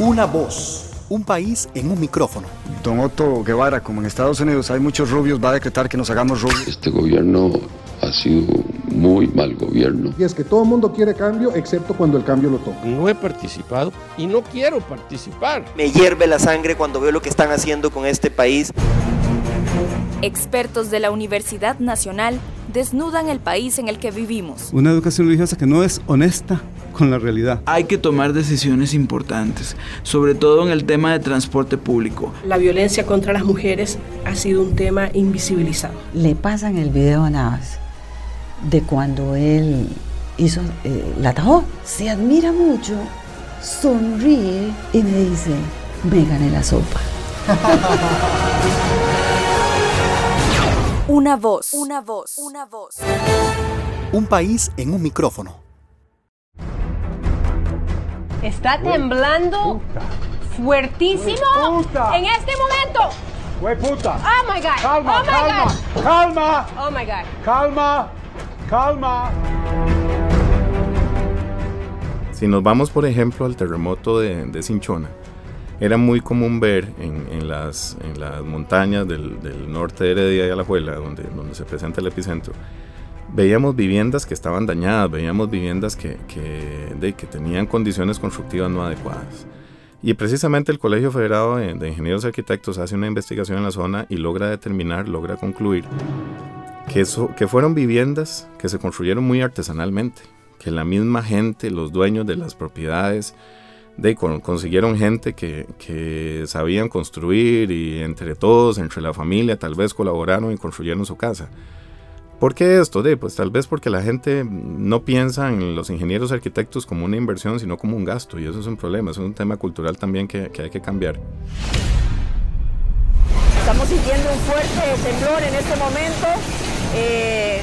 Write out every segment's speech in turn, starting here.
Una voz, un país en un micrófono. Don Otto Guevara, como en Estados Unidos hay muchos rubios, va a decretar que nos hagamos rubios. Este gobierno ha sido muy mal gobierno. Y es que todo el mundo quiere cambio, excepto cuando el cambio lo toca. No he participado y no quiero participar. Me hierve la sangre cuando veo lo que están haciendo con este país. Expertos de la Universidad Nacional desnudan el país en el que vivimos. Una educación religiosa que no es honesta con la realidad. Hay que tomar decisiones importantes, sobre todo en el tema de transporte público. La violencia contra las mujeres ha sido un tema invisibilizado. Le pasan el video a Navas de cuando él hizo eh, la atajó. Se admira mucho, sonríe y me dice, me gané la sopa. Una voz, una voz, una voz. Un país en un micrófono. Está temblando fuertísimo en este momento. Güey, puta. Oh my God. Calma, oh my calma, God. calma. Oh my God. Calma, calma. Si nos vamos, por ejemplo, al terremoto de, de Cinchona, era muy común ver en, en, las, en las montañas del, del, norte de Heredia y Alajuela, donde, donde se presenta el epicentro, veíamos viviendas que estaban dañadas, veíamos viviendas que, que, tenían condiciones constructivas no adecuadas. Y precisamente el Colegio Federado de, de Ingenieros Arquitectos hace una investigación en la zona y logra determinar, logra concluir que, eso, que fueron viviendas que se construyeron muy artesanalmente, que la misma gente, los dueños de las propiedades, de, con, consiguieron gente que, que, sabían construir y entre todos, entre la familia, tal vez colaboraron y construyeron su casa. ¿Por qué esto? De, pues tal vez porque la gente no piensa en los ingenieros arquitectos como una inversión, sino como un gasto, y eso es un problema, es un tema cultural también que, que hay que cambiar. Estamos sintiendo un fuerte temblor en este momento. Eh,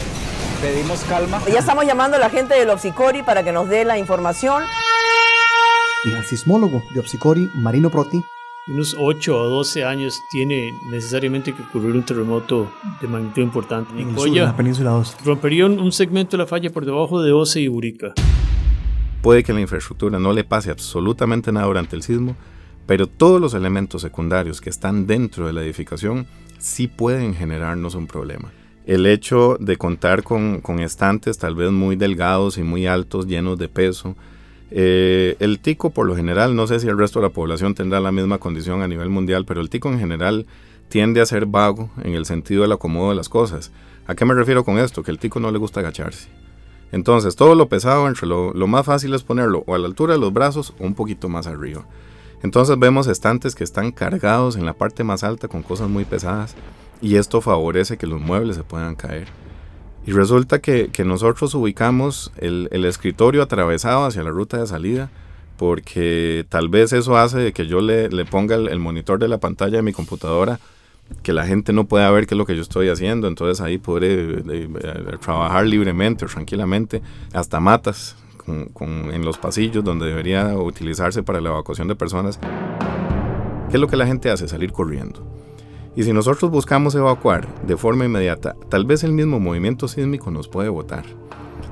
Pedimos calma. Ya estamos llamando a la gente del Opsicori para que nos dé la información y al sismólogo de Opsicori, Marino Proti. Unos 8 o 12 años tiene necesariamente que ocurrir un terremoto de magnitud importante. En el sur, en la península 2. Rompería un, un, segmento de la falla por debajo de Oce y Urica. Puede que la infraestructura no le pase absolutamente nada durante el sismo, pero todos los elementos secundarios que están dentro de la edificación sí pueden generarnos un problema. El hecho de contar con, con estantes tal vez muy delgados y muy altos, llenos de peso, eh, el tico, por lo general, no sé si el resto de la población tendrá la misma condición a nivel mundial, pero el tico en general tiende a ser vago en el sentido del acomodo de las cosas. ¿A qué me refiero con esto? Que el tico no le gusta agacharse. Entonces, todo lo pesado, entre lo, lo más fácil es ponerlo o a la altura de los brazos o un poquito más arriba. Entonces vemos estantes que están cargados en la parte más alta con cosas muy pesadas y esto favorece que los muebles se puedan caer. Y resulta que, nosotros ubicamos el, escritorio atravesado hacia la ruta de salida porque tal vez eso hace que yo le, ponga el, monitor de la pantalla de mi computadora que la gente no pueda ver qué es lo que yo estoy haciendo, entonces ahí podré de, de, trabajar libremente o tranquilamente, hasta matas en los pasillos donde debería utilizarse para la evacuación de personas. ¿Qué es lo que la gente hace? Salir corriendo. Y si nosotros buscamos evacuar de forma inmediata, tal vez el mismo movimiento sísmico nos puede botar.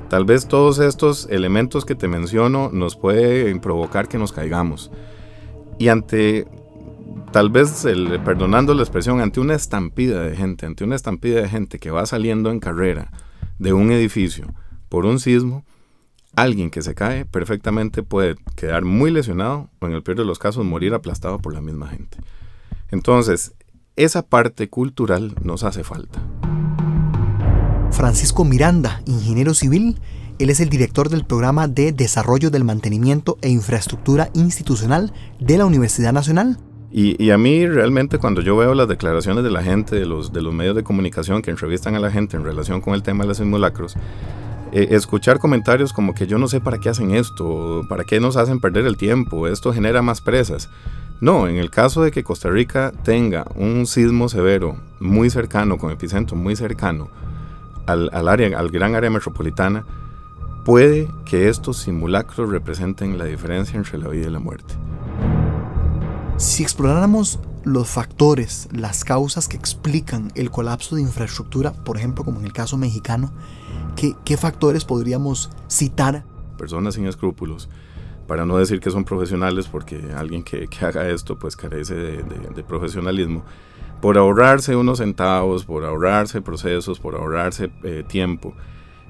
Tal vez todos estos elementos que te menciono nos pueden provocar que nos caigamos. Y ante, tal vez, perdonando la expresión, ante una estampida de gente, ante una estampida de gente que va saliendo en carrera de un edificio por un sismo, alguien que se cae perfectamente puede quedar muy lesionado o en el peor de los casos morir aplastado por la misma gente. Entonces, esa parte cultural nos hace falta. Francisco Miranda, ingeniero civil, él es el director del programa de Desarrollo del Mantenimiento e Infraestructura Institucional de la Universidad Nacional. Y, y, a mí realmente cuando yo veo las declaraciones de la gente, de los, de los medios de comunicación que entrevistan a la gente en relación con el tema de los simulacros, eh, escuchar comentarios como que yo no sé para qué hacen esto, para qué nos hacen perder el tiempo, esto genera más presas. No, en el caso de que Costa Rica tenga un sismo severo muy cercano, con epicentro muy cercano al, área, al gran área metropolitana, puede que estos simulacros representen la diferencia entre la vida y la muerte. Si exploráramos los factores, las causas que explican el colapso de infraestructura, por ejemplo, como en el caso mexicano, ¿qué, qué factores podríamos citar? Personas sin escrúpulos para no decir que son profesionales, porque alguien que, haga esto pues carece de, profesionalismo, por ahorrarse unos centavos, por ahorrarse procesos, por ahorrarse eh, tiempo.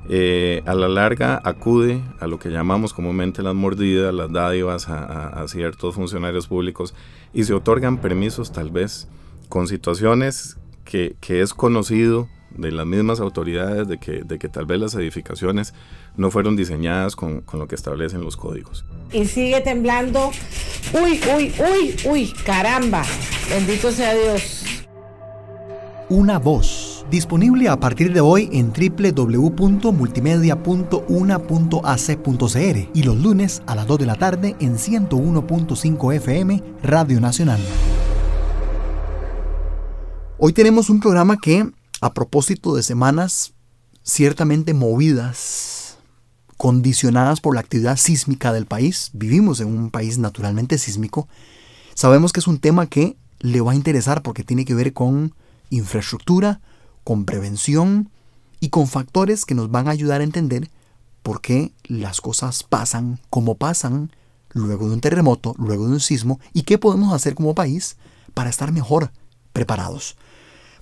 Eh, a la larga acude a lo que llamamos comúnmente las mordidas, las dádivas a, ciertos funcionarios públicos y se otorgan permisos tal vez con situaciones que, que es conocido de las mismas autoridades de que, de que tal vez las edificaciones no fueron diseñadas con, con, lo que establecen los códigos. Y sigue temblando. Uy, uy, uy, uy, caramba. Bendito sea Dios. Una voz, disponible a partir de hoy en www.multimedia.una.ac.cr y los lunes a las 2 de la tarde en 101.5 FM Radio Nacional. Hoy tenemos un programa que a propósito de semanas ciertamente movidas, condicionadas por la actividad sísmica del país, vivimos en un país naturalmente sísmico, sabemos que es un tema que le va a interesar porque tiene que ver con infraestructura, con prevención y con factores que nos van a ayudar a entender por qué las cosas pasan como pasan luego de un terremoto, luego de un sismo y qué podemos hacer como país para estar mejor preparados.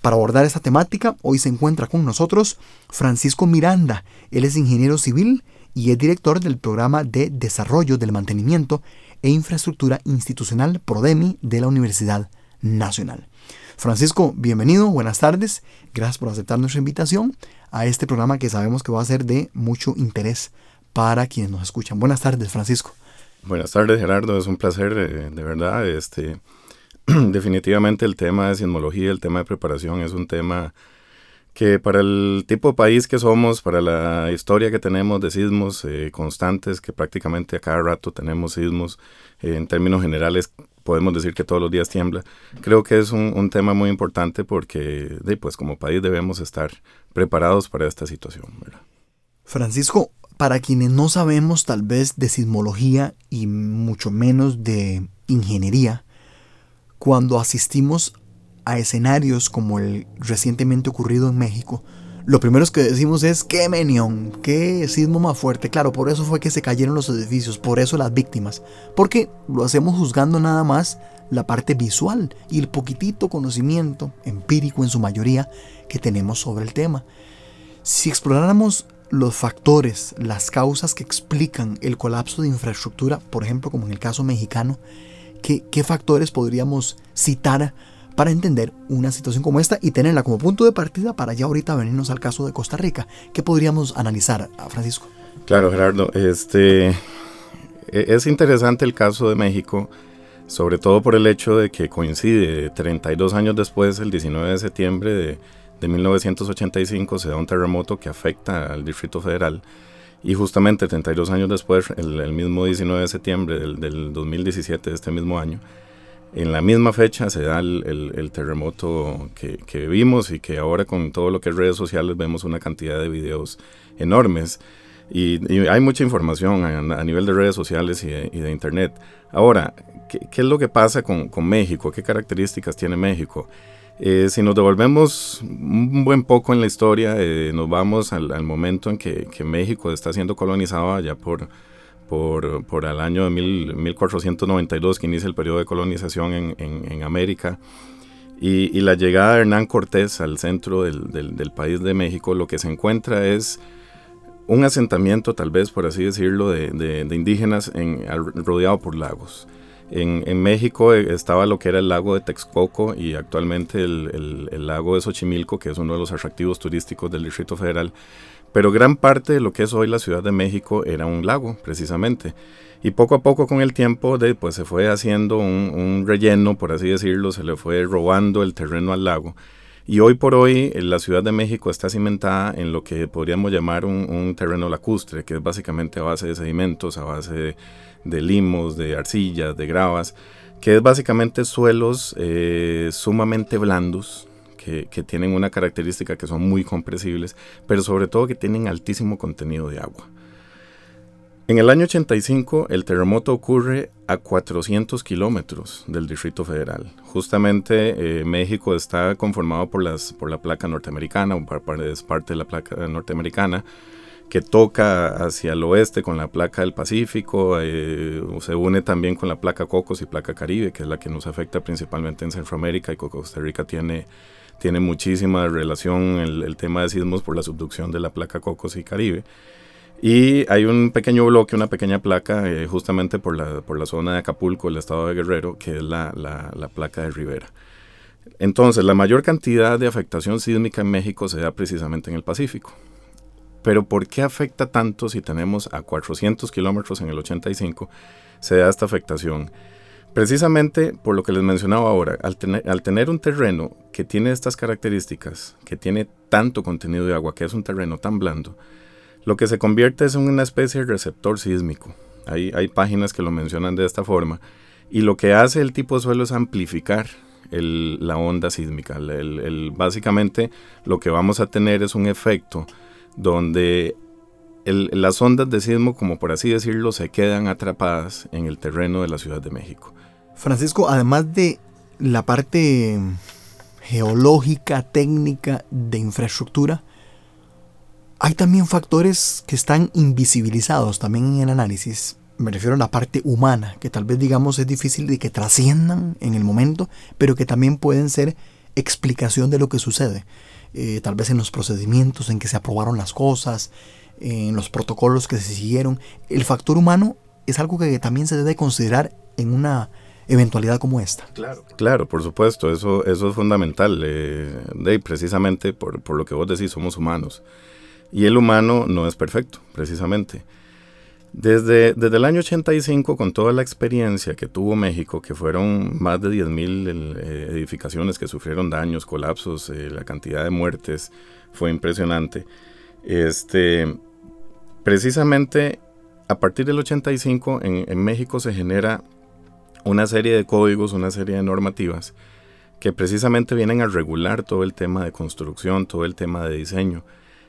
Para abordar esta temática, hoy se encuentra con nosotros Francisco Miranda. Él es ingeniero civil y es director del programa de Desarrollo del Mantenimiento e Infraestructura Institucional PRODEMI de la Universidad Nacional. Francisco, bienvenido, buenas tardes. Gracias por aceptar nuestra invitación a este programa que sabemos que va a ser de mucho interés para quienes nos escuchan. Buenas tardes, Francisco. Buenas tardes, Gerardo. Es un placer, eh, de verdad. Este, definitivamente el tema de sismología, el tema de preparación es un tema que para el tipo de país que somos, para la historia que tenemos de sismos eh, constantes, que prácticamente a cada rato tenemos sismos, eh, en términos generales podemos decir que todos los días tiembla, creo que es un, tema muy importante porque pues como país debemos estar preparados para esta situación. Francisco, para quienes no sabemos tal vez de sismología y mucho menos de ingeniería, cuando asistimos a escenarios como el recientemente ocurrido en México, lo primero que decimos es qué menión, qué sismo más fuerte. Claro, por eso fue que se cayeron los edificios, por eso las víctimas. Porque lo hacemos juzgando nada más la parte visual y el poquitito conocimiento empírico en su mayoría que tenemos sobre el tema. Si exploráramos los factores, las causas que explican el colapso de infraestructura, por ejemplo, como en el caso mexicano, ¿Qué, factores podríamos citar para entender una situación como esta y tenerla como punto de partida para ya ahorita venirnos al caso de Costa Rica? ¿Qué podríamos analizar, Francisco? Claro, Gerardo. Este, e, es interesante el caso de México, sobre todo por el hecho de que coincide 32 años después, el 19 de septiembre de, de 1985, se da un terremoto que afecta al Distrito Federal y justamente 32 años después, el, mismo 19 de septiembre del, 2017, de este mismo año, en la misma fecha se da el, terremoto que, que, vimos y que ahora con todo lo que es redes sociales vemos una cantidad de videos enormes. Y, hay mucha información a, nivel de redes sociales y de, internet. Ahora, ¿qué, ¿qué, es lo que pasa con, con México? ¿Qué características tiene México? Eh, si nos devolvemos un buen poco en la historia, eh, nos vamos al, momento en que, México está siendo colonizado allá por, por, el año de 1492, que inicia el periodo de colonización en, América. Y, la llegada de Hernán Cortés al centro del, país de México, lo que se encuentra es un asentamiento, tal vez por así decirlo, de, indígenas rodeado por lagos. En, México eh, estaba lo que era el lago de Texcoco y actualmente el, lago de Xochimilco, que es uno de los atractivos turísticos del Distrito Federal. Pero gran parte de lo que es hoy la Ciudad de México era un lago, precisamente. Y poco a poco con el tiempo de, pues, se fue haciendo un, relleno, por así decirlo, se le fue robando el terreno al lago. Y hoy por hoy la Ciudad de México está cimentada en lo que podríamos llamar un, un terreno lacustre, que es básicamente a base de sedimentos, a base de de limos, de arcillas, de gravas, que es básicamente suelos eh, sumamente blandos, que, tienen una característica que son muy compresibles, pero sobre todo que tienen altísimo contenido de agua. En el año 85 el terremoto ocurre a 400 kilómetros del Distrito Federal. Justamente eh, México está conformado por, las, por la placa norteamericana, o es parte de la placa norteamericana, que toca hacia el oeste con la placa del Pacífico, eh, se une también con la placa Cocos y placa Caribe, que es la que nos afecta principalmente en Centroamérica y Costa Rica tiene, tiene muchísima relación el, tema de sismos por la subducción de la placa Cocos y Caribe. Y hay un pequeño bloque, una pequeña placa, eh, justamente por la, por la zona de Acapulco, el estado de Guerrero, que es la, la, la placa de Rivera. Entonces, la mayor cantidad de afectación sísmica en México se da precisamente en el Pacífico. Pero ¿por qué afecta tanto si tenemos a 400 kilómetros en el 85? Se da esta afectación. Precisamente por lo que les mencionaba ahora, al tener, un terreno que tiene estas características, que tiene tanto contenido de agua, que es un terreno tan blando, lo que se convierte es en una especie de receptor sísmico. Hay, páginas que lo mencionan de esta forma. Y lo que hace el tipo de suelo es amplificar la onda sísmica. El, básicamente lo que vamos a tener es un efecto donde las ondas de sismo, como por así decirlo, se quedan atrapadas en el terreno de la Ciudad de México. Francisco, además de la parte geológica, técnica, de infraestructura, hay también factores que están invisibilizados también en el análisis. Me refiero a la parte humana, que tal vez digamos es difícil de que trasciendan en el momento, pero que también pueden ser explicación de lo que sucede. Eh, tal vez en los procedimientos en que se aprobaron las cosas, en los protocolos que se siguieron. El factor humano es algo que también se debe considerar en una eventualidad como esta. Claro, claro por supuesto, eso, eso es fundamental. Eh, de, precisamente por, por lo que vos decís, somos humanos. Y el humano no es perfecto, precisamente. Desde, desde el año 85, con toda la experiencia que tuvo México, que fueron más de 10.000 eh, edificaciones que sufrieron daños, colapsos, eh, la cantidad de muertes fue impresionante. Este, precisamente a partir del 85 en, en México se genera una serie de códigos, una serie de normativas que precisamente vienen a regular todo el tema de construcción, todo el tema de diseño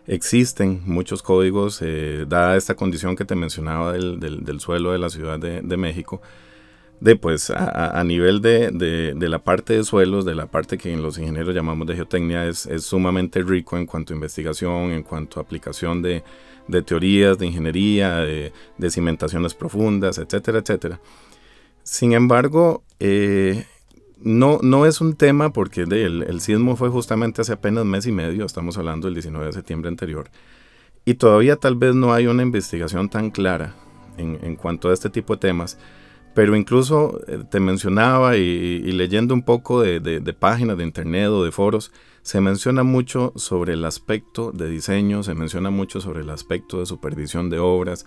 existen muchos códigos, eh, dada esta condición que te mencionaba del, del, suelo de la Ciudad de, de México, de pues a, a nivel de, de, de, la parte de suelos, de la parte que los ingenieros llamamos de geotecnia, es, es sumamente rico en cuanto a investigación, en cuanto a aplicación de, teorías, de ingeniería, de, cimentaciones profundas, etcétera, etcétera. Sin embargo, eh, no, no es un tema porque el, sismo fue justamente hace apenas mes y medio, estamos hablando del 19 de septiembre anterior, y todavía tal vez no hay una investigación tan clara en, cuanto a este tipo de temas, pero incluso eh, te mencionaba y, leyendo un poco de, páginas de internet o de foros, se menciona mucho sobre el aspecto de diseño, se menciona mucho sobre el aspecto de supervisión de obras,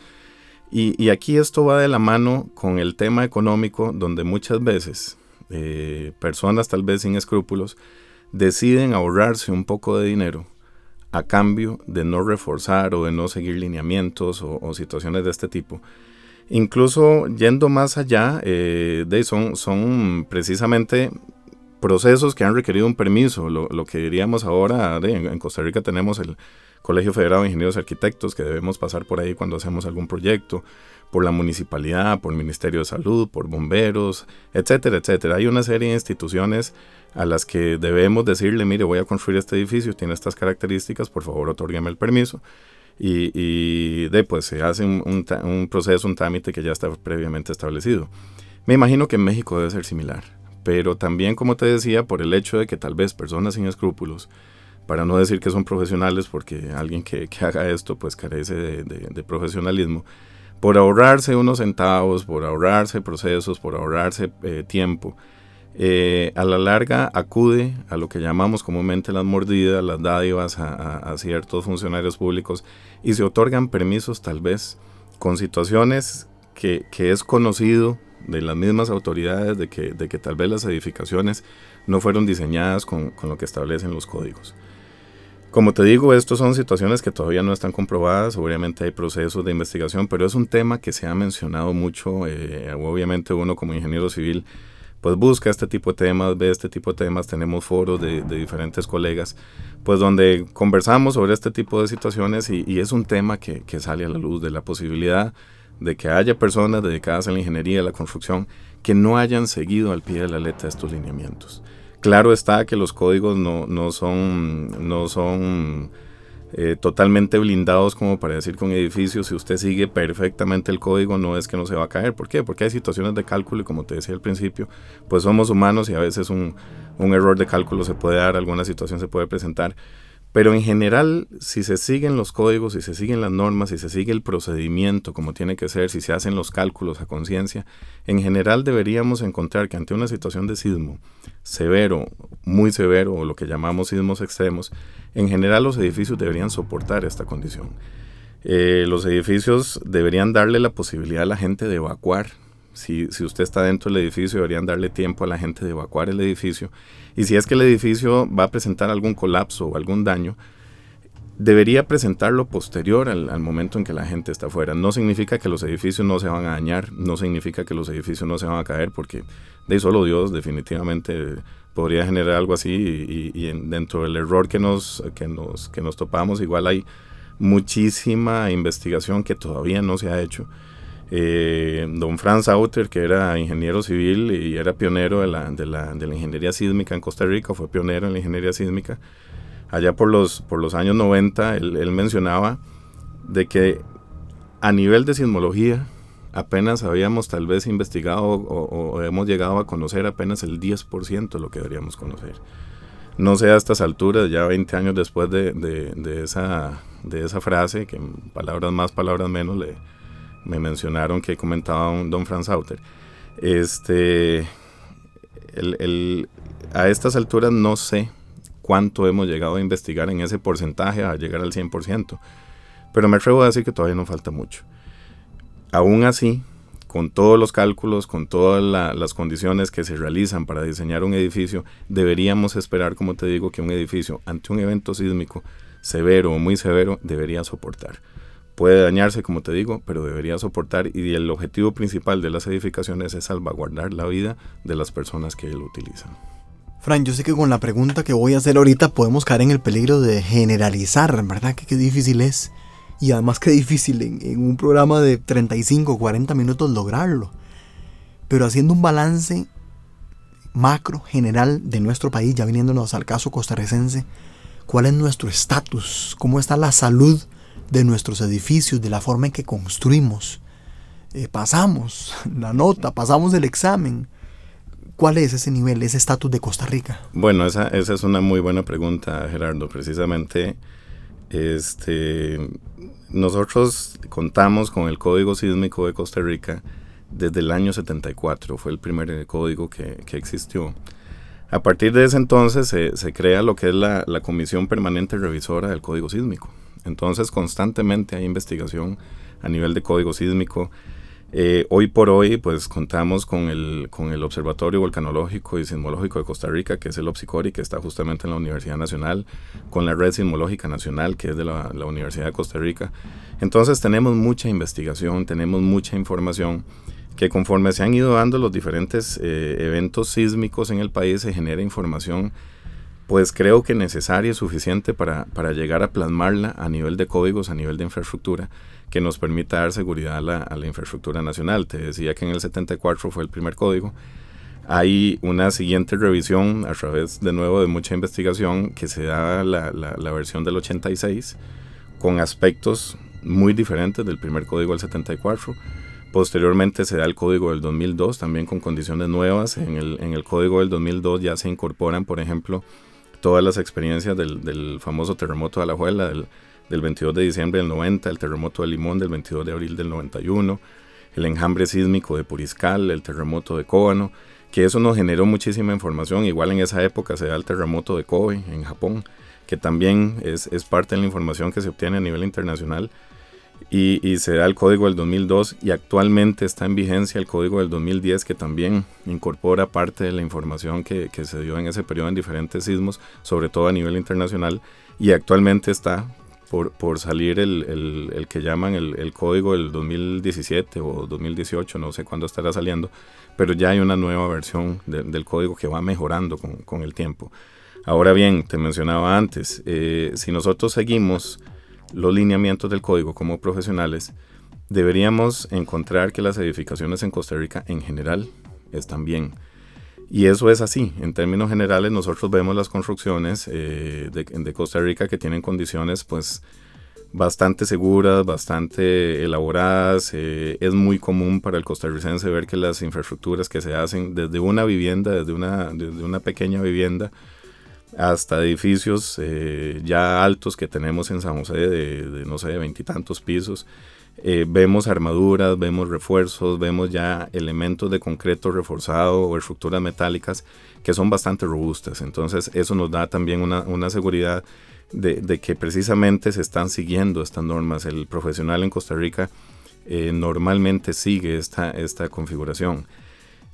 y aquí esto va de la mano con el tema económico, donde muchas veces eh, personas tal vez sin escrúpulos deciden ahorrarse un poco de dinero a cambio de no reforzar o de no seguir lineamientos o, situaciones de este tipo. Incluso yendo más allá, eh, de, son, precisamente procesos que han requerido un permiso. Lo, que diríamos ahora, en, Costa Rica tenemos el Colegio Federado de Ingenieros Arquitectos que debemos pasar por ahí cuando hacemos algún proyecto por la municipalidad, por el Ministerio de Salud, por bomberos, etcétera, etcétera. Hay una serie de instituciones a las que debemos decirle, mire, voy a construir este edificio, tiene estas características, por favor, otórgueme el permiso. Y, y de, pues se hace un, proceso, un trámite que ya está previamente establecido. Me imagino que en México debe ser similar, pero también, como te decía, por el hecho de que tal vez personas sin escrúpulos, para no decir que son profesionales, porque alguien que, haga esto pues carece de profesionalismo, por ahorrarse unos centavos, por ahorrarse procesos, por ahorrarse eh, tiempo, eh, a la larga acude a lo que llamamos comúnmente las mordidas, las dádivas a, ciertos funcionarios públicos y se otorgan permisos tal vez con situaciones que, es conocido de las mismas autoridades de que, de que, tal vez las edificaciones no fueron diseñadas con lo que establecen los códigos. Como te digo, estas son situaciones que todavía no están comprobadas, obviamente hay procesos de investigación, pero es un tema que se ha mencionado mucho, eh, obviamente uno como ingeniero civil pues busca este tipo de temas, ve este tipo de temas, tenemos foros de, diferentes colegas, pues donde conversamos sobre este tipo de situaciones y, es un tema que, que, sale a la luz de la posibilidad de que haya personas dedicadas a la ingeniería, a la construcción, que no hayan seguido al pie de la letra estos lineamientos. Claro está que los códigos no, no son, no son eh, totalmente blindados como para decir con edificios, si usted sigue perfectamente el código, no es que no se va a caer. ¿Por qué? Porque hay situaciones de cálculo y como te decía al principio, pues somos humanos y a veces un, un error de cálculo se puede dar, alguna situación se puede presentar. Pero en general, si se siguen los códigos, si se siguen las normas, si se sigue el procedimiento como tiene que ser, si se hacen los cálculos a conciencia, en general deberíamos encontrar que ante una situación de sismo severo, muy severo, o lo que llamamos sismos extremos, en general los edificios deberían soportar esta condición. Eh, los edificios deberían darle la posibilidad a la gente de evacuar si, usted está dentro del edificio, deberían darle tiempo a la gente de evacuar el edificio. Y si es que el edificio va a presentar algún colapso o algún daño, debería presentarlo posterior al, momento en que la gente está afuera. No significa que los edificios no se van a dañar, no significa que los edificios no se van a caer, porque de solo Dios definitivamente podría generar algo así y, y dentro del error que nos, que, nos, que nos topamos, igual hay muchísima investigación que todavía no se ha hecho eh, don Franz Auter, que era ingeniero civil y era pionero de la, de, la, de la, ingeniería sísmica en Costa Rica, fue pionero en la ingeniería sísmica. Allá por los, por los años 90, él, mencionaba de que a nivel de sismología apenas habíamos tal vez investigado o, hemos llegado a conocer apenas el 10% de lo que deberíamos conocer. No sé a estas alturas, ya 20 años después de, de, de esa, de esa frase, que palabras más, palabras menos, le, me mencionaron que comentaba un don Franz Sauter. Este, a estas alturas no sé cuánto hemos llegado a investigar en ese porcentaje a llegar al 100%, pero me atrevo a decir que todavía no falta mucho. Aún así, con todos los cálculos, con todas las condiciones que se realizan para diseñar un edificio, deberíamos esperar, como te digo, que un edificio ante un evento sísmico severo o muy severo debería soportar puede dañarse, como te digo, pero debería soportar y el objetivo principal de las edificaciones es salvaguardar la vida de las personas que lo utilizan. Fran, yo sé que con la pregunta que voy a hacer ahorita podemos caer en el peligro de generalizar, ¿verdad? Que qué difícil es. Y además qué difícil en, en un programa de 35 o 40 minutos lograrlo. Pero haciendo un balance macro, general de nuestro país, ya viniéndonos al caso costarricense, ¿cuál es nuestro estatus? ¿Cómo está la salud de nuestros edificios, de la forma en que construimos. Eh, pasamos la nota, pasamos el examen. ¿Cuál es ese nivel, ese estatus de Costa Rica? Bueno, esa, esa, es una muy buena pregunta, Gerardo. Precisamente, este, nosotros contamos con el Código Sísmico de Costa Rica desde el año 74, fue el primer código que, que existió. A partir de ese entonces se, se crea lo que es la, la Comisión Permanente Revisora del Código Sísmico. Entonces constantemente hay investigación a nivel de código sísmico. Eh, hoy por hoy, pues contamos con el, con el Observatorio Volcanológico y Sismológico de Costa Rica, que es el OPSICORI, que está justamente en la Universidad Nacional, con la Red Sismológica Nacional, que es de la, Universidad de Costa Rica. Entonces tenemos mucha investigación, tenemos mucha información que conforme se han ido dando los diferentes eh, eventos sísmicos en el país, se genera información pues creo que necesaria y suficiente para, para, llegar a plasmarla a nivel de códigos, a nivel de infraestructura, que nos permita dar seguridad a la, a la, infraestructura nacional. Te decía que en el 74 fue el primer código. Hay una siguiente revisión a través de nuevo de mucha investigación que se da la, la, la versión del 86 con aspectos muy diferentes del primer código del 74. Posteriormente se da el código del 2002 también con condiciones nuevas. En el, en el código del 2002 ya se incorporan, por ejemplo, todas las experiencias del, famoso terremoto de Alajuela del, del 22 de diciembre del 90, el terremoto de Limón del 22 de abril del 91, el enjambre sísmico de Puriscal, el terremoto de Kóbano, que eso nos generó muchísima información. Igual en esa época se da el terremoto de Kobe en Japón, que también es, es parte de la información que se obtiene a nivel internacional y, se da el código del 2002 y actualmente está en vigencia el código del 2010 que también incorpora parte de la información que, se dio en ese periodo en diferentes sismos, sobre todo a nivel internacional, y actualmente está por, por salir el, el, que llaman el, código del 2017 o 2018, no sé cuándo estará saliendo, pero ya hay una nueva versión del código que va mejorando con, con, el tiempo. Ahora bien, te mencionaba antes, eh, si nosotros seguimos los lineamientos del código como profesionales, deberíamos encontrar que las edificaciones en Costa Rica en general están bien. Y eso es así. En términos generales, nosotros vemos las construcciones eh, de, Costa Rica que tienen condiciones, pues, bastante seguras, bastante elaboradas. Eh, es muy común para el costarricense ver que las infraestructuras que se hacen desde una vivienda, desde una, desde una pequeña vivienda, hasta edificios eh, ya altos que tenemos en San José de, de no sé, veintitantos pisos. Eh, vemos armaduras, vemos refuerzos, vemos ya elementos de concreto reforzado o estructuras metálicas que son bastante robustas. Entonces eso nos da también una, una seguridad de, que precisamente se están siguiendo estas normas. El profesional en Costa Rica eh, normalmente sigue esta, esta configuración.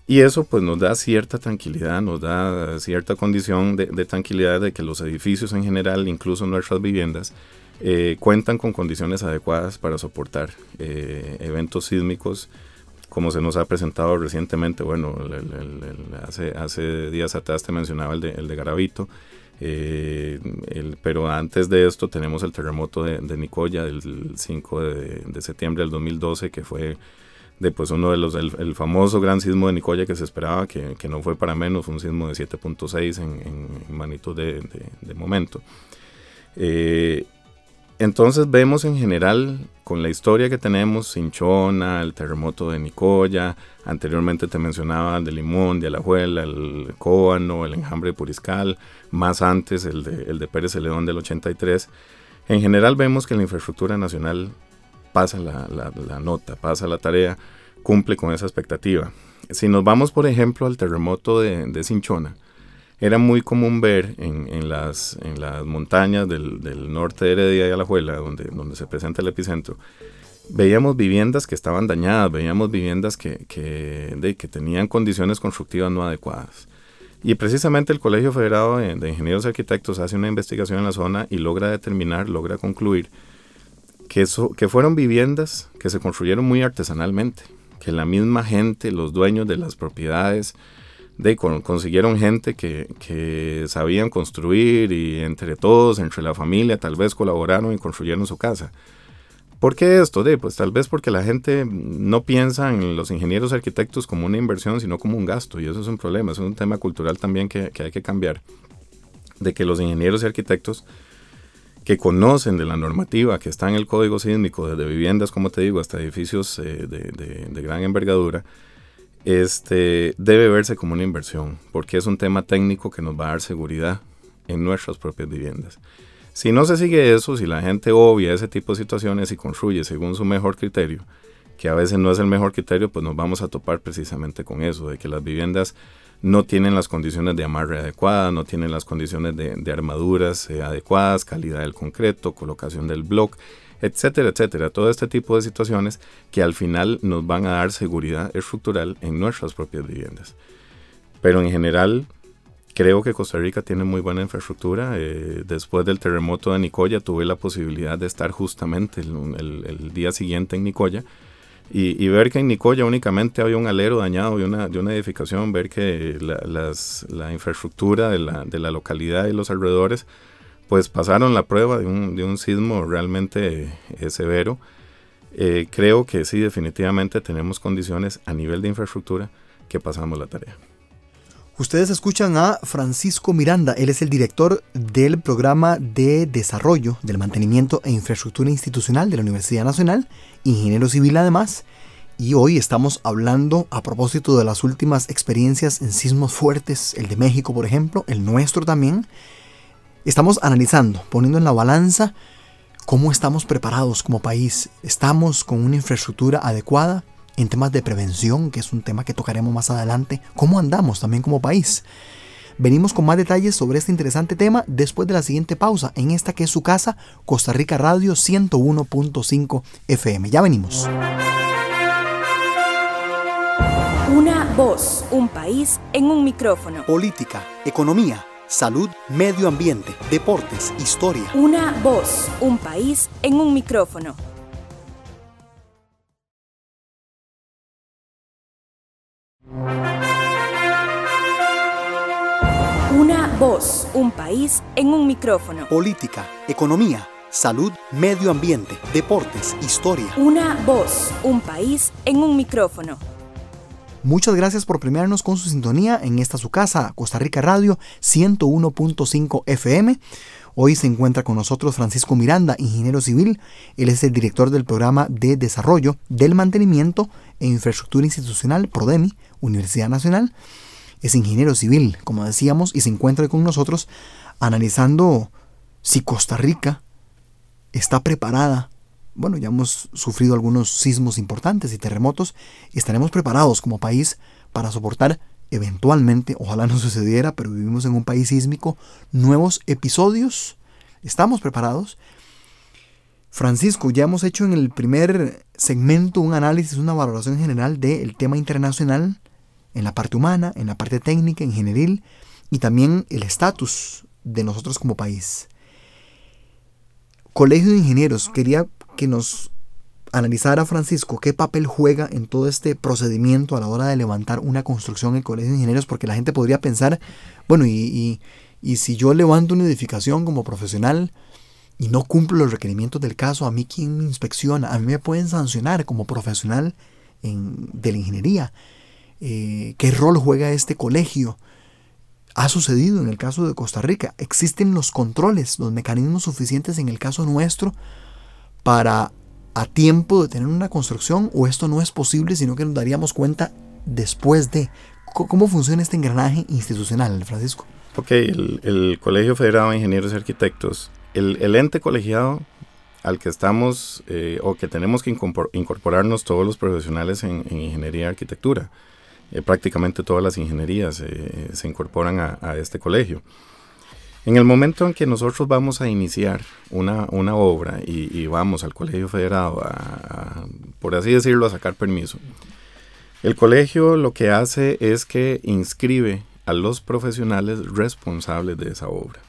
Y eso pues nos da cierta tranquilidad, nos da cierta condición de, tranquilidad de que los edificios en general, incluso nuestras viviendas, eh, cuentan con condiciones adecuadas para soportar eh, eventos sísmicos, como se nos ha presentado recientemente. Bueno, hace, hace días atrás te mencionaba el de, el de Garavito, eh, pero antes de esto tenemos el terremoto de, Nicoya del 5 de, septiembre del 2012, que fue de pues uno de los, el, famoso gran sismo de Nicoya que se esperaba, que, no fue para menos, un sismo de 7.6 en, en, magnitud de, momento. Eh, entonces vemos en general, con la historia que tenemos, Cinchona, el terremoto de Nicoya, anteriormente te mencionaba el de Limón, de Alajuela, el Cóano, el enjambre de Puriscal, más antes el de, el de Pérez Celedón del 83. En general vemos que la infraestructura nacional pasa la, nota, pasa la tarea, cumple con esa expectativa. Si nos vamos, por ejemplo, al terremoto de, de Cinchona, era muy común ver en, las, en las montañas del, norte de Heredia y Alajuela, donde, donde se presenta el epicentro, veíamos viviendas que estaban dañadas, veíamos viviendas que, que, tenían condiciones constructivas no adecuadas. Y precisamente el Colegio Federado de, Ingenieros y Arquitectos hace una investigación en la zona y logra determinar, logra concluir que, fueron viviendas que se construyeron muy artesanalmente, que la misma gente, los dueños de las propiedades, de, consiguieron gente que, que, sabían construir y entre todos, entre la familia, tal vez colaboraron y construyeron su casa. ¿Por qué esto? De, pues tal vez porque la gente no piensa en los ingenieros arquitectos como una inversión, sino como un gasto. Y eso es un problema, es un tema cultural también que, que hay que cambiar. De que los ingenieros y arquitectos que conocen de la normativa que está en el código sísmico, desde viviendas, como te digo, hasta edificios eh, de, de, gran envergadura, este, debe verse como una inversión, porque es un tema técnico que nos va a dar seguridad en nuestras propias viviendas. Si no se sigue eso, si la gente obvia ese tipo de situaciones y construye según su mejor criterio, que a veces no es el mejor criterio, pues nos vamos a topar precisamente con eso, de que las viviendas no tienen las condiciones de amarre adecuadas, no tienen las condiciones de, armaduras eh, adecuadas, calidad del concreto, colocación del bloque, etcétera, etcétera. Todo este tipo de situaciones que al final nos van a dar seguridad estructural en nuestras propias viviendas. Pero en general, creo que Costa Rica tiene muy buena infraestructura. Eh, después del terremoto de Nicoya tuve la posibilidad de estar justamente el, día siguiente en Nicoya. Y, ver que en Nicoya únicamente había un alero dañado de una, de una edificación, ver que la, infraestructura de la, de la localidad y los alrededores pues pasaron la prueba de un, de un sismo realmente eh, severo. Eh, creo que sí, definitivamente tenemos condiciones a nivel de infraestructura que pasamos la tarea. Ustedes escuchan a Francisco Miranda, él es el director del programa de desarrollo del mantenimiento e infraestructura institucional de la Universidad Nacional, ingeniero civil además, y hoy estamos hablando a propósito de las últimas experiencias en sismos fuertes, el de México por ejemplo, el nuestro también, Estamos analizando, poniendo en la balanza cómo estamos preparados como país. ¿Estamos con una infraestructura adecuada en temas de prevención, que es un tema que tocaremos más adelante? ¿Cómo andamos también como país? Venimos con más detalles sobre este interesante tema después de la siguiente pausa en esta que es su casa, Costa Rica Radio 101.5 FM. Ya venimos. Una voz, un país en un micrófono. Política, economía salud, medio ambiente, deportes, historia. Una voz, un país en un micrófono. Una voz, un país en un micrófono. Política, economía, salud, medio ambiente, deportes, historia. Una voz, un país en un micrófono. Muchas gracias por premiarnos con su sintonía en esta su casa, Costa Rica Radio 101.5 FM. Hoy se encuentra con nosotros Francisco Miranda, ingeniero civil. Él es el director del programa de desarrollo del mantenimiento e infraestructura institucional PRODEMI, Universidad Nacional. Es ingeniero civil, como decíamos, y se encuentra con nosotros analizando si Costa Rica está preparada. Bueno, ya hemos sufrido algunos sismos importantes y terremotos estaremos preparados como país para soportar eventualmente, ojalá no sucediera, pero vivimos en un país sísmico, nuevos episodios. ¿Estamos preparados? Francisco, ya hemos hecho en el primer segmento un análisis, una valoración general del tema internacional, en la parte humana, en la parte técnica, en general, y también el estatus de nosotros como país. Colegio de Ingenieros, quería que nos analizar a Francisco qué papel juega en todo este procedimiento a la hora de levantar una construcción en Colegio de Ingenieros, porque la gente podría pensar, bueno, y, y, si yo levanto una edificación como profesional y no cumplo los requerimientos del caso, ¿a mí quién me inspecciona? A mí me pueden sancionar como profesional en, de la ingeniería. Eh, ¿Qué rol juega este colegio? Ha sucedido en el caso de Costa Rica. Existen los controles, los mecanismos suficientes en el caso nuestro para a tiempo de tener una construcción o esto no es posible, sino que nos daríamos cuenta después de cómo funciona este engranaje institucional, Francisco. Ok, el, Colegio Federado de Ingenieros y Arquitectos, el, ente colegiado al que estamos eh, o que tenemos que incorporarnos todos los profesionales en, ingeniería y arquitectura. Eh, prácticamente todas las ingenierías eh, se incorporan a este colegio. En el momento en que nosotros vamos a iniciar una, obra y, vamos al colegio federado a, por así decirlo, a sacar permiso, el colegio lo que hace es que inscribe a los profesionales responsables de esa obra.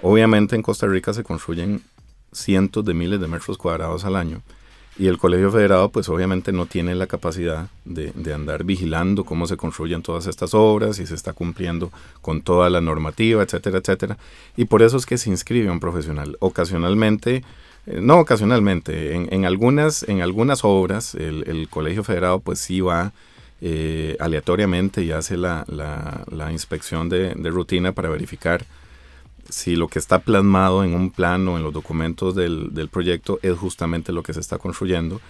Obviamente en Costa Rica se construyen cientos de miles de metros cuadrados al año y el Colegio Federado pues obviamente no tiene la capacidad de, andar vigilando cómo se construyen todas estas obras y se está cumpliendo con toda la normativa, etcétera, etcétera. Y por eso es que se inscribe un profesional. Ocasionalmente, eh, no ocasionalmente, en, algunas, en algunas obras el, Colegio Federado pues sí va eh, aleatoriamente y hace la, inspección de, de rutina para verificar si lo que está plasmado en un plano, en los documentos del, proyecto, es justamente lo que se está construyendo.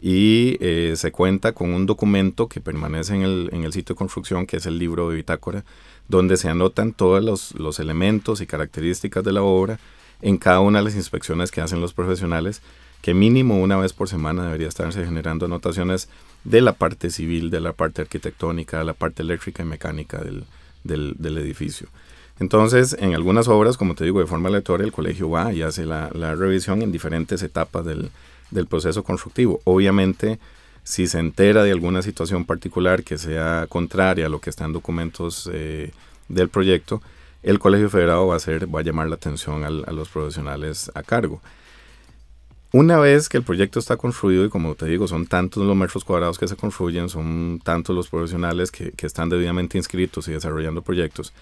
Y eh, se cuenta con un documento que permanece en el, sitio de construcción, que es el libro de bitácora, donde se anotan todos los, los elementos y características de la obra en cada una de las inspecciones que hacen los profesionales, que mínimo una vez por semana debería estarse generando anotaciones de la parte civil, de la parte arquitectónica, de la parte eléctrica y mecánica del, del edificio. Entonces, en algunas obras, como te digo, de forma aleatoria, el colegio va y hace la, revisión en diferentes etapas del, proceso constructivo. Obviamente, si se entera de alguna situación particular que sea contraria a lo que está en documentos eh, del proyecto, el Colegio Federado va a, hacer, va a llamar la atención a los profesionales a cargo. Una vez que el proyecto está construido, y como te digo, son tantos los metros cuadrados que se construyen, son tantos los profesionales que están debidamente inscritos y desarrollando proyectos,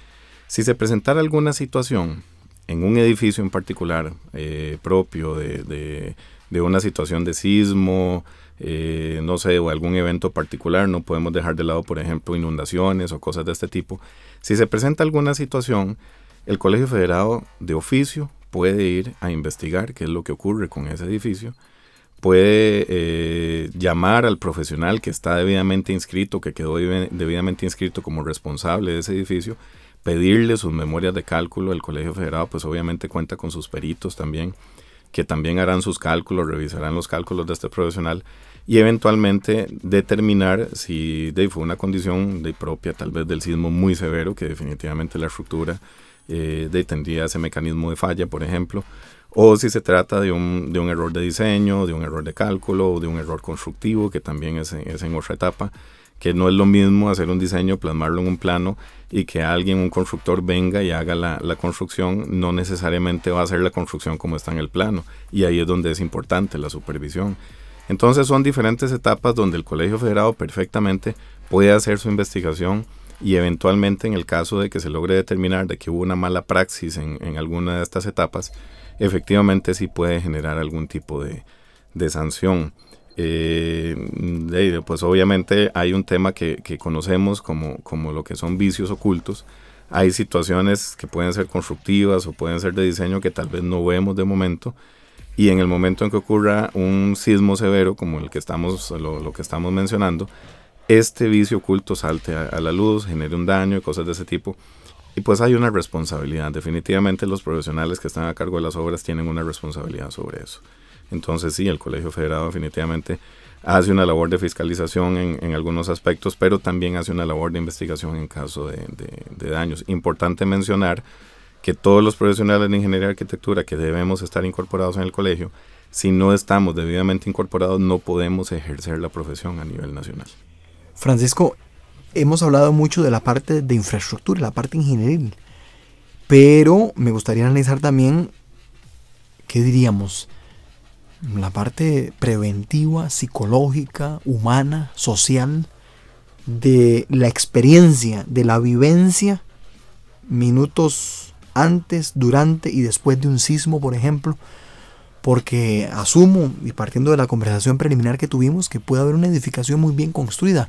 si se presentara alguna situación en un edificio en particular eh, propio de, una situación de sismo, eh, no sé, o algún evento particular, no podemos dejar de lado, por ejemplo, inundaciones o cosas de este tipo. Si se presenta alguna situación, el Colegio Federado de oficio puede ir a investigar qué es lo que ocurre con ese edificio, puede eh, llamar al profesional que está debidamente inscrito, que quedó debidamente inscrito como responsable de ese edificio, pedirle sus memorias de cálculo. El Colegio Federado pues obviamente cuenta con sus peritos también, que también harán sus cálculos, revisarán los cálculos de este profesional y eventualmente determinar si de, fue una condición de propia tal vez del sismo muy severo, que definitivamente la estructura eh, tendría ese mecanismo de falla, por ejemplo, o si se trata de un, de un error de diseño, de un error de cálculo o de un error constructivo, que también es, es en otra etapa que no es lo mismo hacer un diseño, plasmarlo en un plano y que alguien, un constructor, venga y haga la, construcción, no necesariamente va a hacer la construcción como está en el plano. Y ahí es donde es importante la supervisión. Entonces son diferentes etapas donde el Colegio Federado perfectamente puede hacer su investigación y eventualmente en el caso de que se logre determinar de que hubo una mala praxis en, alguna de estas etapas, efectivamente sí puede generar algún tipo de, de sanción. Eh, pues obviamente hay un tema que, conocemos como, como lo que son vicios ocultos. Hay situaciones que pueden ser constructivas o pueden ser de diseño que tal vez no vemos de momento. Y en el momento en que ocurra un sismo severo como el que estamos, lo, que estamos mencionando, este vicio oculto salte a, a la luz, genere un daño y cosas de ese tipo. Y pues hay una responsabilidad. Definitivamente los profesionales que están a cargo de las obras tienen una responsabilidad sobre eso. Entonces sí, el Colegio Federado definitivamente hace una labor de fiscalización en, algunos aspectos, pero también hace una labor de investigación en caso de, daños. Importante mencionar que todos los profesionales de ingeniería y arquitectura que debemos estar incorporados en el colegio, si no estamos debidamente incorporados, no podemos ejercer la profesión a nivel nacional. Francisco, hemos hablado mucho de la parte de infraestructura, la parte ingenieril, pero me gustaría analizar también, ¿qué diríamos? La parte preventiva, psicológica, humana, social, de la experiencia, de la vivencia, minutos antes, durante y después de un sismo, por ejemplo, porque asumo, y partiendo de la conversación preliminar que tuvimos, que puede haber una edificación muy bien construida,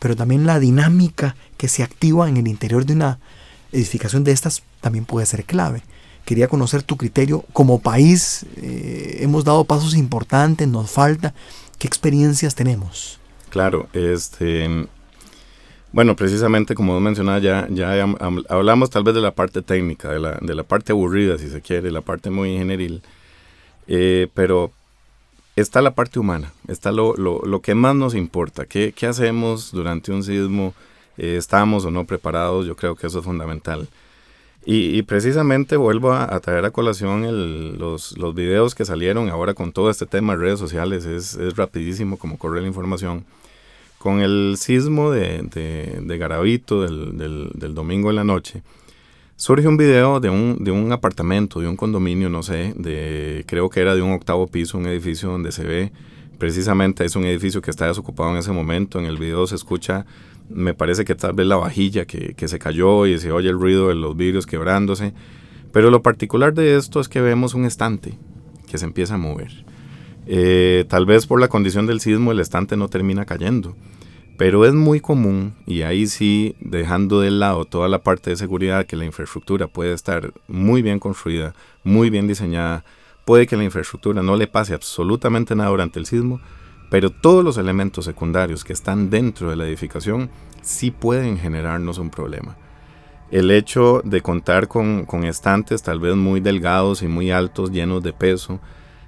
pero también la dinámica que se activa en el interior de una edificación de estas también puede ser clave. Quería conocer tu criterio. Como país eh, hemos dado pasos importantes, nos falta. ¿Qué experiencias tenemos? Claro, este, bueno, precisamente como vos mencionabas, ya, ya hablamos tal vez de la parte técnica, de la, de la parte aburrida, si se quiere, la parte muy ingenieril, eh, pero está la parte humana, está lo, lo, lo que más nos importa, qué, qué hacemos durante un sismo, eh, estamos o no preparados, yo creo que eso es fundamental. Y, precisamente vuelvo a, traer a colación los, los videos que salieron ahora con todo este tema de redes sociales. Es, es rapidísimo como corre la información. Con el sismo de, de, de Garavito del, del, del, domingo en la noche, surge un video de un, de un apartamento, de un condominio, no sé, de, creo que era de un octavo piso, un edificio donde se ve, precisamente es un edificio que está desocupado en ese momento. En el video se escucha me parece que tal vez la vajilla que, se cayó y se oye el ruido de los vidrios quebrándose. Pero lo particular de esto es que vemos un estante que se empieza a mover. Eh, tal vez por la condición del sismo el estante no termina cayendo. Pero es muy común, y ahí sí, dejando de lado toda la parte de seguridad, que la infraestructura puede estar muy bien construida, muy bien diseñada, puede que la infraestructura no le pase absolutamente nada durante el sismo, pero todos los elementos secundarios que están dentro de la edificación sí pueden generarnos un problema. El hecho de contar con, estantes tal vez muy delgados y muy altos, llenos de peso.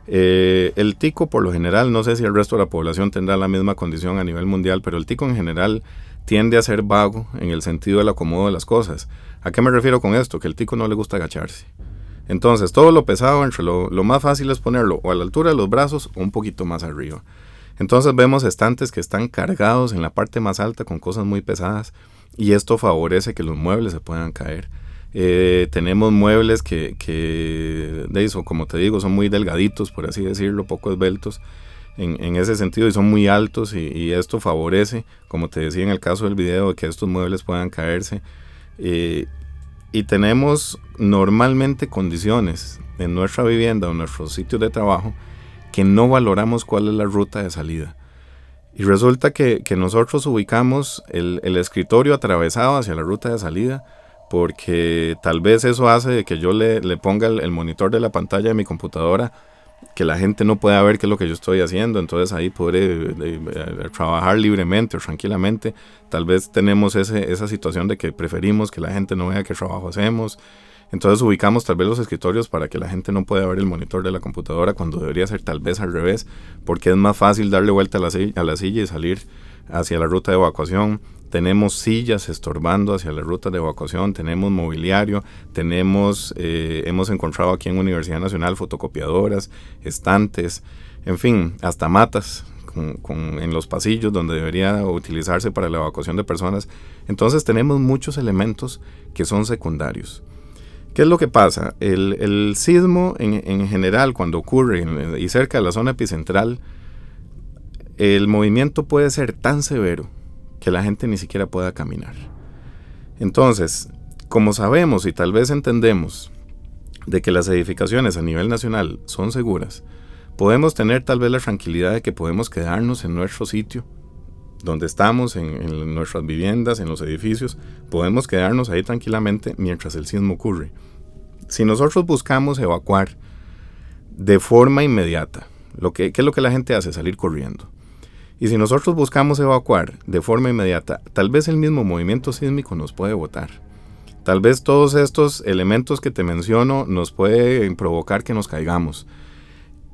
Eh, el tico por lo general, no sé si el resto de la población tendrá la misma condición a nivel mundial, pero el tico en general tiende a ser vago en el sentido del acomodo de las cosas. ¿A qué me refiero con esto? Que el tico no le gusta agacharse. Entonces, todo lo pesado entre lo, lo más fácil es ponerlo o a la altura de los brazos o un poquito más arriba. Entonces vemos estantes que están cargados en la parte más alta con cosas muy pesadas y esto favorece que los muebles se puedan caer. Eh, tenemos muebles que, de eso, como te digo, son muy delgaditos, por así decirlo, poco esbeltos en, ese sentido y son muy altos y, esto favorece, como te decía en el caso del video, que estos muebles puedan caerse. Eh, y tenemos normalmente condiciones en nuestra vivienda o en nuestros sitios de trabajo que no valoramos cuál es la ruta de salida. Y resulta que, nosotros ubicamos el, escritorio atravesado hacia la ruta de salida porque tal vez eso hace que yo le, ponga el, monitor de la pantalla de mi computadora que la gente no pueda ver qué es lo que yo estoy haciendo, entonces ahí podré eh, eh, trabajar libremente o tranquilamente. Tal vez tenemos esa situación de que preferimos que la gente no vea qué trabajo hacemos, entonces ubicamos tal vez los escritorios para que la gente no pueda ver el monitor de la computadora cuando debería ser tal vez al revés, porque es más fácil darle vuelta a la, silla, y salir hacia la ruta de evacuación. Tenemos sillas estorbando hacia la ruta de evacuación, tenemos mobiliario, tenemos, eh, hemos encontrado aquí en Universidad Nacional fotocopiadoras, estantes, en fin, hasta matas en los pasillos donde debería utilizarse para la evacuación de personas. Entonces tenemos muchos elementos que son secundarios. ¿Qué es lo que pasa? El, sismo en, general, cuando ocurre y cerca de la zona epicentral, el movimiento puede ser tan severo que la gente ni siquiera pueda caminar. Entonces, como sabemos y tal vez entendemos de que las edificaciones a nivel nacional son seguras, podemos tener tal vez la tranquilidad de que podemos quedarnos en nuestro sitio, donde estamos, en, nuestras viviendas, en los edificios, podemos quedarnos ahí tranquilamente mientras el sismo ocurre. Si nosotros buscamos evacuar de forma inmediata, lo que, ¿qué es lo que la gente hace? Salir corriendo. Y si nosotros buscamos evacuar de forma inmediata, tal vez el mismo movimiento sísmico nos puede botar. Tal vez todos estos elementos que te menciono nos pueden provocar que nos caigamos.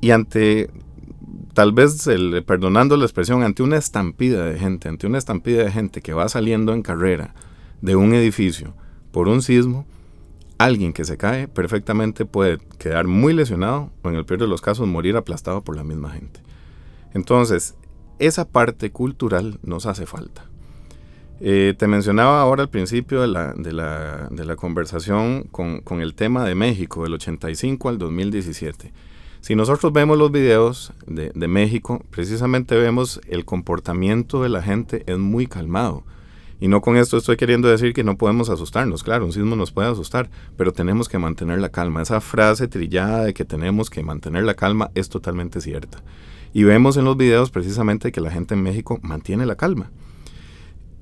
Y ante, tal vez, el, perdonando la expresión, ante una estampida de gente, ante una estampida de gente que va saliendo en carrera de un edificio por un sismo, alguien que se cae perfectamente puede quedar muy lesionado o en el peor de los casos morir aplastado por la misma gente. Entonces, esa parte cultural nos hace falta. Eh, te mencionaba ahora al principio de la, de la, de la conversación con, con, el tema de México, del 85 al 2017. Si nosotros vemos los videos de, México, precisamente vemos el comportamiento de la gente es muy calmado y no con esto estoy queriendo decir que no podemos asustarnos, claro, un sismo nos puede asustar, pero tenemos que mantener la calma. Esa frase trillada de que tenemos que mantener la calma es totalmente cierta. Y vemos en los videos precisamente que la gente en México mantiene la calma.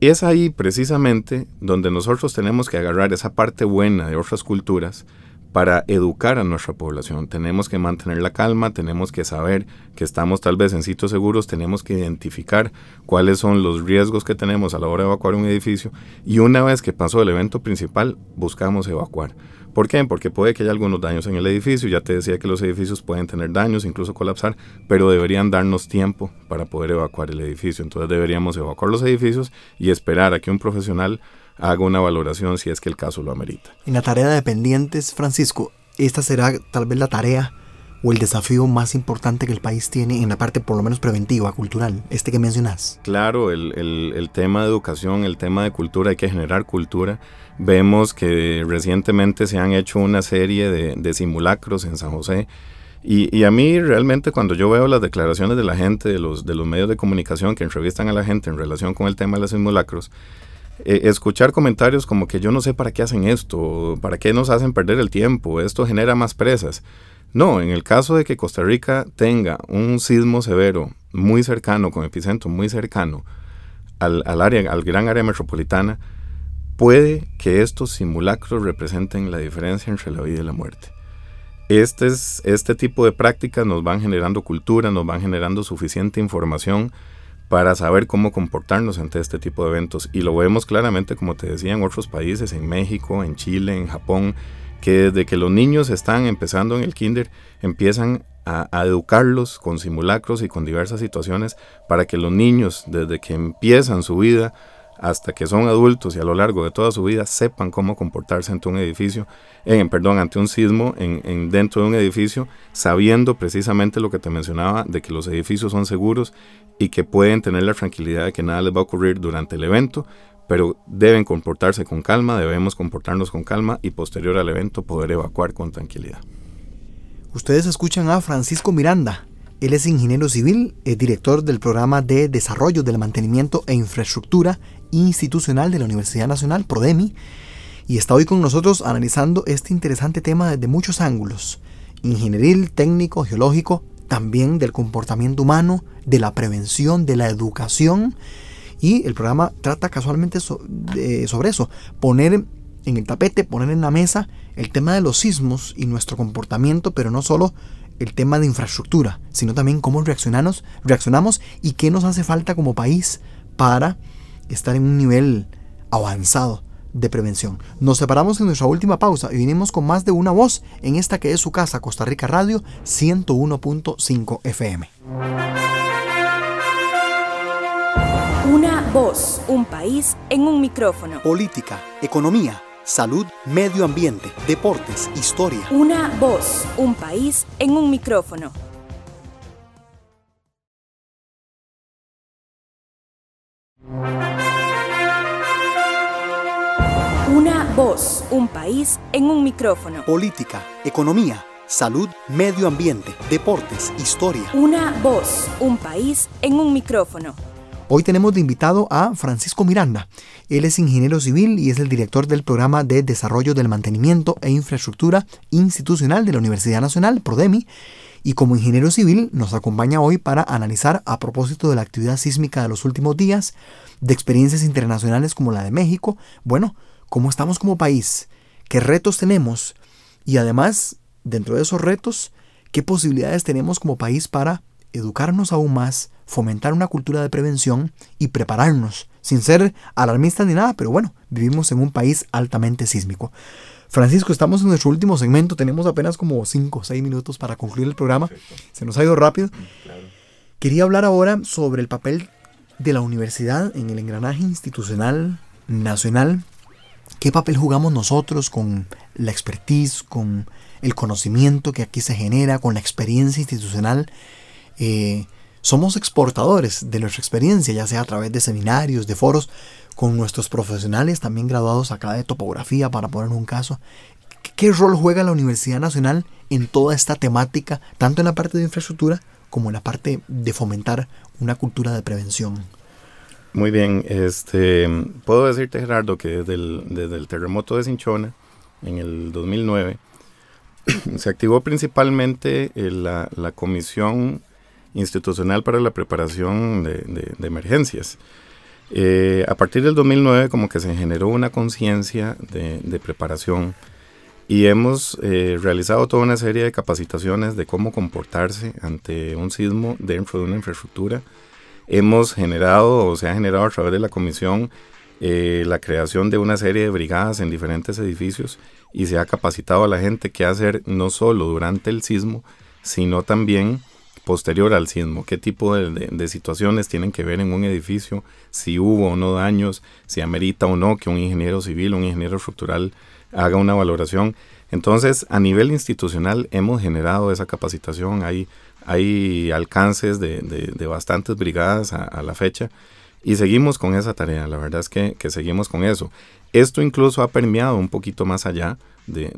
Es ahí precisamente donde nosotros tenemos que agarrar esa parte buena de otras culturas para educar a nuestra población. Tenemos que mantener la calma, tenemos que saber que estamos tal vez en sitios seguros, tenemos que identificar cuáles son los riesgos que tenemos a la hora de evacuar un edificio y una vez que pasó el evento principal, buscamos evacuar. ¿Por qué? Porque puede que haya algunos daños en el edificio, ya te decía que los edificios pueden tener daños, incluso colapsar, pero deberían darnos tiempo para poder evacuar el edificio. Entonces deberíamos evacuar los edificios y esperar a que un profesional haga una valoración si es que el caso lo amerita. En la tarea de dependientes, Francisco, esta será tal vez la tarea o el desafío más importante que el país tiene en la parte por lo menos preventiva, cultural, este que mencionas. Claro, el, el, el tema de educación, el tema de cultura, hay que generar cultura. Vemos que recientemente se han hecho una serie de, de simulacros en San José. Y, y, a mí realmente cuando yo veo las declaraciones de la gente, de los, de los medios de comunicación que entrevistan a la gente en relación con el tema de los simulacros, eh, escuchar comentarios como que yo no sé para qué hacen esto, para qué nos hacen perder el tiempo, esto genera más presas. No, en el caso de que Costa Rica tenga un sismo severo muy cercano, con epicentro muy cercano al, al, área, al gran área metropolitana, puede que estos simulacros representen la diferencia entre la vida y la muerte. Este, es, este tipo de prácticas nos van generando cultura, nos van generando suficiente información para saber cómo comportarnos ante este tipo de eventos. Y lo vemos claramente, como te decía, en otros países, en México, en Chile, en Japón, que desde que los niños están empezando en el kinder, empiezan a, educarlos con simulacros y con diversas situaciones para que los niños, desde que empiezan su vida, hasta que son adultos y a lo largo de toda su vida sepan cómo comportarse ante un edificio, en, perdón, ante un sismo en, en, dentro de un edificio, sabiendo precisamente lo que te mencionaba de que los edificios son seguros y que pueden tener la tranquilidad de que nada les va a ocurrir durante el evento, pero deben comportarse con calma, debemos comportarnos con calma y posterior al evento poder evacuar con tranquilidad. Ustedes escuchan a Francisco Miranda, él es ingeniero civil, es director del programa de Desarrollo del Mantenimiento e Infraestructura Institucional de la Universidad Nacional, PRODEMI, y está hoy con nosotros analizando este interesante tema desde muchos ángulos, ingenieril, técnico, geológico, también del comportamiento humano, de la prevención, de la educación, y el programa trata casualmente sobre eso, poner en el tapete, poner en la mesa el tema de los sismos y nuestro comportamiento, pero no solo el tema de infraestructura, sino también cómo reaccionamos, reaccionamos y qué nos hace falta como país para estar en un nivel avanzado de prevención. Nos separamos en nuestra última pausa y vinimos con más de una voz en esta que es su casa, Costa Rica Radio 101.5 FM. Una voz, un país en un micrófono. Política, economía salud, medio ambiente, deportes, historia. Una voz, un país en un micrófono. Una voz, un país en un micrófono. Política, economía, salud, medio ambiente, deportes, historia. Una voz, un país en un micrófono. Hoy tenemos de invitado a Francisco Miranda. Él es ingeniero civil y es el director del programa de Desarrollo del Mantenimiento e Infraestructura Institucional de la Universidad Nacional, PRODEMI, y como ingeniero civil nos acompaña hoy para analizar a propósito de la actividad sísmica de los últimos días, de experiencias internacionales como la de México, bueno, cómo estamos como país, qué retos tenemos y además, dentro de esos retos, qué posibilidades tenemos como país para educarnos aún más, fomentar una cultura de prevención y prepararnos, sin ser alarmistas ni nada, pero bueno, vivimos en un país altamente sísmico. Francisco, estamos en nuestro último segmento, tenemos apenas como 5 o 6 minutos para concluir el programa, se nos ha ido rápido. Quería hablar ahora sobre el papel de la universidad en el engranaje institucional nacional. ¿Qué papel jugamos nosotros con la expertise, con el conocimiento que aquí se genera, con la experiencia institucional? Eh, somos exportadores de nuestra experiencia, ya sea a través de seminarios, de foros, con nuestros profesionales también graduados acá de topografía, para poner un caso. ¿Qué rol juega la Universidad Nacional en toda esta temática, tanto en la parte de infraestructura como en la parte de fomentar una cultura de prevención? Muy bien, este, puedo decirte Gerardo que desde el, terremoto de Cinchona en el 2009 se activó principalmente eh, la Comisión Institucional para la Preparación de, Emergencias. Eh, a partir del 2009 como que se generó una conciencia de, de, preparación y hemos eh, realizado toda una serie de capacitaciones de cómo comportarse ante un sismo dentro de una infraestructura hemos generado o se ha generado a través de la comisión eh, la creación de una serie de brigadas en diferentes edificios y se ha capacitado a la gente qué hacer no solo durante el sismo, sino también posterior al sismo, qué tipo de, situaciones tienen que ver en un edificio, si hubo o no daños, si amerita o no que un ingeniero civil, un ingeniero estructural haga una valoración. Entonces, a nivel institucional hemos generado esa capacitación, hay hay alcances de, de, bastantes brigadas a, la fecha y seguimos con esa tarea, la verdad es que, que, seguimos con eso. Esto incluso ha permeado un poquito más allá de,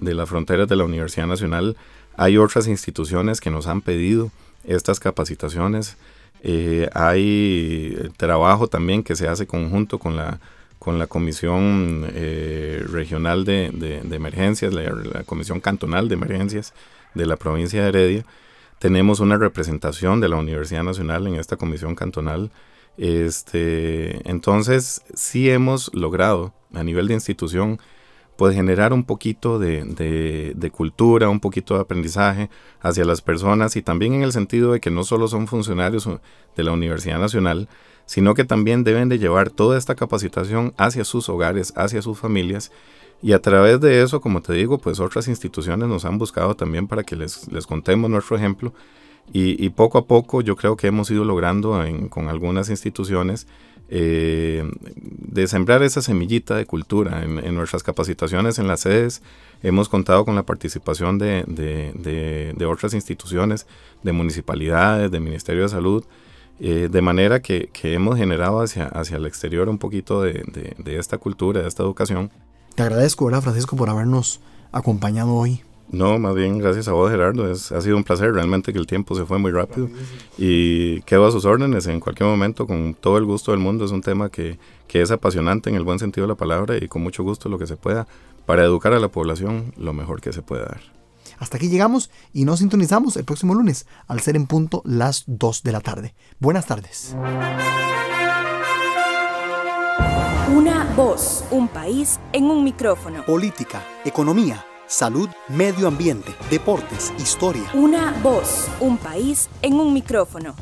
de, las fronteras de la Universidad Nacional. Hay otras instituciones que nos han pedido estas capacitaciones. Eh, hay trabajo también que se hace conjunto con la, con la Comisión eh, Regional de, Emergencias, la, la Comisión Cantonal de Emergencias de la provincia de Heredia tenemos una representación de la Universidad Nacional en esta comisión cantonal. Este, entonces, sí hemos logrado a nivel de institución pues generar un poquito de, cultura, un poquito de aprendizaje hacia las personas y también en el sentido de que no solo son funcionarios de la Universidad Nacional, sino que también deben de llevar toda esta capacitación hacia sus hogares, hacia sus familias y a través de eso, como te digo, pues otras instituciones nos han buscado también para que les contemos nuestro ejemplo. Y, poco a poco yo creo que hemos ido logrando con algunas instituciones eh, de sembrar esa semillita de cultura en, nuestras capacitaciones en las sedes. Hemos contado con la participación de, otras instituciones, de municipalidades, de Ministerio de Salud, eh, de manera que, que, hemos generado hacia, hacia el exterior un poquito de, esta cultura, de esta educación. Te agradezco, ¿verdad, Francisco, por habernos acompañado hoy. No, más bien gracias a vos, Gerardo. Es, ha sido un placer, realmente que el tiempo se fue muy rápido. Y quedo a sus órdenes en cualquier momento, con todo el gusto del mundo. Es un tema que, que es apasionante en el buen sentido de la palabra y con mucho gusto lo que se pueda para educar a la población lo mejor que se pueda dar. Hasta aquí llegamos y nos sintonizamos el próximo lunes al ser en punto las 2 de la tarde. Buenas tardes. Una voz, un país en un micrófono. Política, economía, salud, medio ambiente, deportes, historia. Una voz, un país en un micrófono.